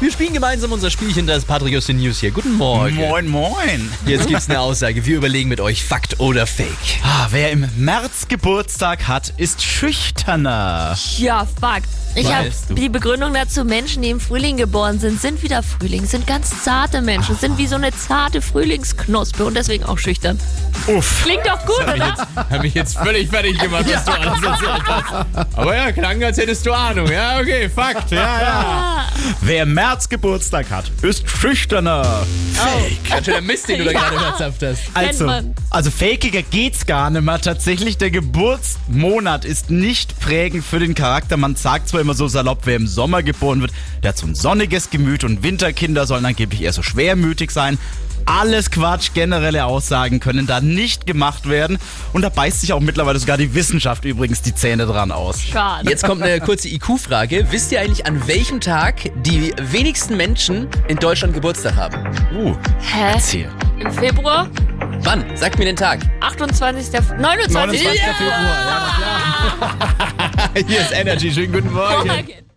Wir spielen gemeinsam unser Spielchen, das Patrick aus den News hier. Guten Morgen. Moin, moin. Jetzt gibt's eine Aussage. Wir überlegen mit euch Fakt oder Fake. Ah, wer im März Geburtstag hat, ist schüchterner. Ja, Fakt. Ich habe die Begründung dazu, Menschen, die im Frühling geboren sind, sind wieder Frühling, sind ganz zarte Menschen, sind wie so eine zarte Frühlingsknospe und deswegen auch schüchtern. Uff. Klingt doch gut, oder? Hab mich jetzt völlig fertig gemacht, was du alles erzählt hast. Aber ja, klang, als hättest du Ahnung. Ja, okay, Fakt. Ja, ja. Wer im März Geburtstag hat, ist schüchterner. Fake. Ganz schön der Mist, den du da Ja. gerade herzhaft hast. Also, man. also fakiger geht's gar nicht mehr. Tatsächlich, der Geburtsmonat ist nicht prägend für den Charakter. Man sagt zwar immer so salopp, wer im Sommer geboren wird, der hat so ein sonniges Gemüt und Winterkinder sollen angeblich eher so schwermütig sein. Alles Quatsch, generelle Aussagen können da nicht gemacht werden. Und da beißt sich auch mittlerweile sogar die Wissenschaft übrigens die Zähne dran aus. Schade. Jetzt kommt eine kurze IQ-Frage. Wisst ihr eigentlich, an welchem Tag die wenigsten Menschen in Deutschland Geburtstag haben? Uh, Hä? erzähl. Im Februar? Wann? Sagt mir den Tag. 28. 29. 29. Februar, ja, Hier ist Energy. Schönen guten Morgen. Morgen.